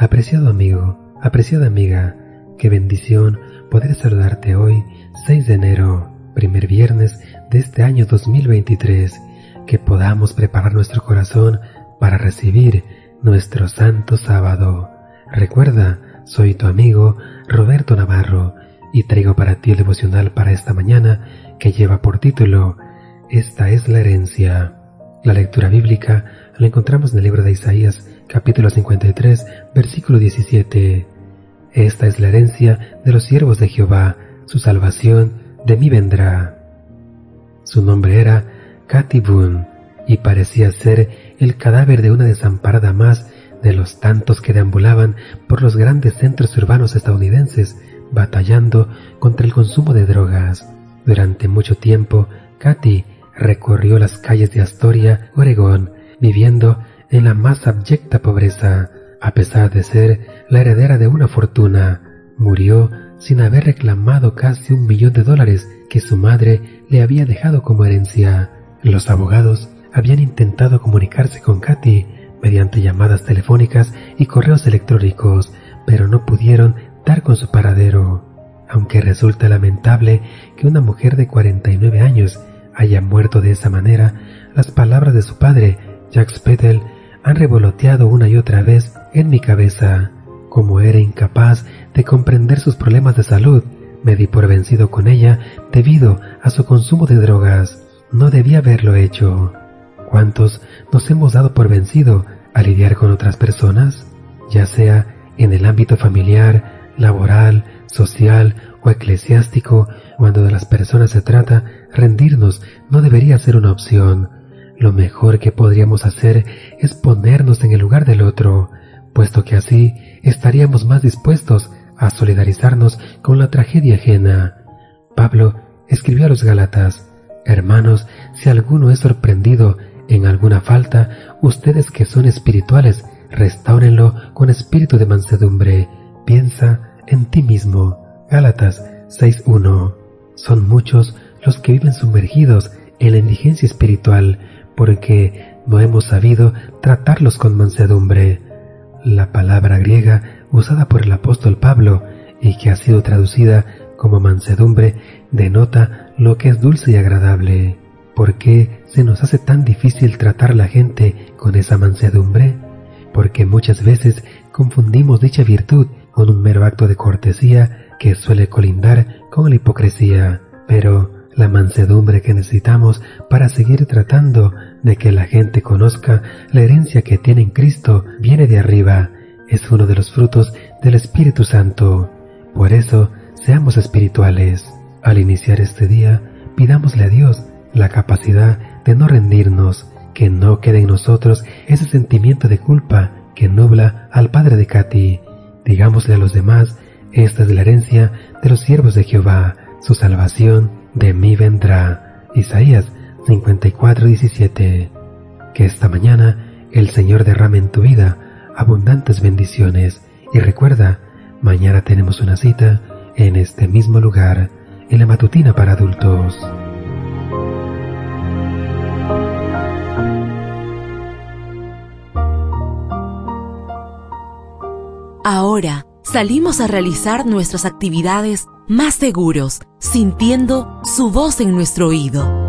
Apreciado amigo, apreciada amiga, qué bendición poder saludarte hoy, 6 de enero, primer viernes de este año 2023, que podamos preparar nuestro corazón para recibir nuestro santo sábado. Recuerda, soy tu amigo Roberto Navarro y traigo para ti el devocional para esta mañana que lleva por título Esta es la herencia. La lectura bíblica la encontramos en el libro de Isaías capítulo 53 versículo 17. Esta es la herencia de los siervos de Jehová, su salvación de mí vendrá. Su nombre era Boone y parecía ser el cadáver de una desamparada más de los tantos que deambulaban por los grandes centros urbanos estadounidenses batallando contra el consumo de drogas. Durante mucho tiempo, Katy recorrió las calles de Astoria, Oregón, viviendo en la más abyecta pobreza, a pesar de ser la heredera de una fortuna. Murió sin haber reclamado casi un millón de dólares que su madre le había dejado como herencia. Los abogados habían intentado comunicarse con Katy mediante llamadas telefónicas y correos electrónicos, pero no pudieron dar con su paradero. Aunque resulta lamentable que una mujer de 49 años haya muerto de esa manera, las palabras de su padre, Jack Spedel, han revoloteado una y otra vez en mi cabeza. Como era incapaz de comprender sus problemas de salud, me di por vencido con ella debido a su consumo de drogas. No debía haberlo hecho. ¿Cuántos nos hemos dado por vencido a lidiar con otras personas? Ya sea en el ámbito familiar, laboral, social o eclesiástico, cuando de las personas se trata, rendirnos no debería ser una opción. Lo mejor que podríamos hacer es ponernos en el lugar del otro, puesto que así estaríamos más dispuestos a solidarizarnos con la tragedia ajena. Pablo escribió a los Gálatas, Hermanos, si alguno es sorprendido en alguna falta, ustedes que son espirituales, restáurenlo con espíritu de mansedumbre. Piensa en ti mismo. Gálatas 6.1. Son muchos los que viven sumergidos en la indigencia espiritual, porque no hemos sabido tratarlos con mansedumbre. La palabra griega usada por el apóstol Pablo y que ha sido traducida como mansedumbre denota lo que es dulce y agradable. ¿Por qué se nos hace tan difícil tratar la gente con esa mansedumbre? Porque muchas veces confundimos dicha virtud con un mero acto de cortesía que suele colindar con la hipocresía. Pero la mansedumbre que necesitamos para seguir tratando de que la gente conozca la herencia que tiene en Cristo viene de arriba, es uno de los frutos del Espíritu Santo. Por eso, seamos espirituales. Al iniciar este día, pidámosle a Dios la capacidad de no rendirnos, que no quede en nosotros ese sentimiento de culpa que nubla al padre de Katy. Digámosle a los demás, esta es la herencia de los siervos de Jehová, su salvación de mí vendrá. Isaías 54:17. Que esta mañana el Señor derrame en tu vida abundantes bendiciones y recuerda, mañana tenemos una cita en este mismo lugar, en la matutina para adultos. Ahora salimos a realizar nuestras actividades más seguros, sintiendo su voz en nuestro oído.